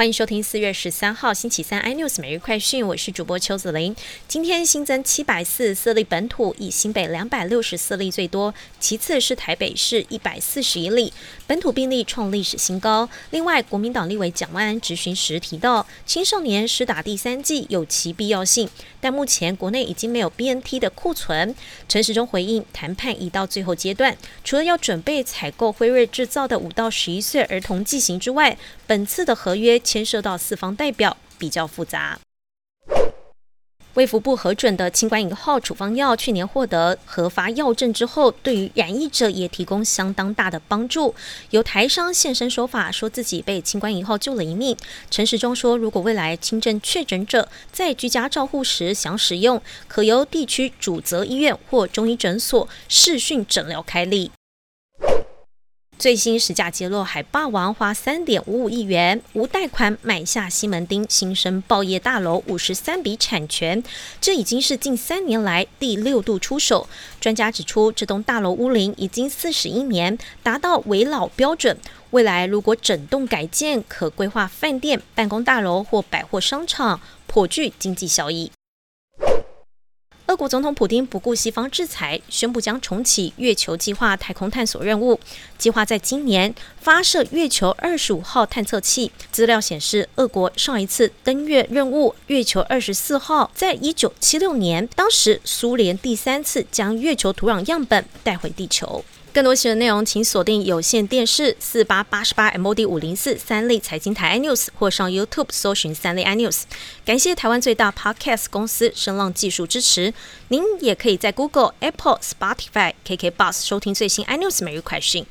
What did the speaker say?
欢迎收听四月十三号星期三 iNews 每日快讯，我是主播邱子玲。今天新增七百四十四例本土，以新北两百六十四例最多，其次是台北市一百四十一例，本土病例创历史新高。另外，国民党立委蒋万安质询时提到，青少年施打第三剂有其必要性，但目前国内已经没有 BNT 的库存。陈时中回应，谈判已到最后阶段，除了要准备采购辉瑞制造的五到十一岁儿童剂型之外，本次的合约。牵涉到四方代表比较复杂。卫福部核准的清冠一号处方药，去年获得核发药证之后，对于染疫者也提供相当大的帮助。有台商现身说法，说自己被清冠一号救了一命。陈时中说，如果未来轻症确诊者在居家照护时想使用，可由地区主责医院或中医诊所视讯诊疗开立。最新实价揭露，海霸王花三点五五亿元无贷款买下西门町新生报业大楼五十三笔产权，这已经是近三年来第六度出手。专家指出，这栋大楼屋龄已经四十一年，达到围老标准。未来如果整栋改建，可规划饭店、办公大楼或百货商场，颇具经济效益。俄国总统普京不顾西方制裁，宣布将重启月球计划太空探索任务，计划在今年发射月球二十五号探测器。资料显示，俄国上一次登月任务月球二十四号，在一九七六年，当时苏联第三次将月球土壤样本带回地球。更多新闻内容，请锁定有线电视四八八十八 MOD 五零四三立财经台 iNews，或上 YouTube 搜寻三立 iNews。感谢台湾最大 Podcast 公司声浪技术支持。您也可以在 Google、Apple、Spotify、KK Bus 收听最新 iNews 每日快讯。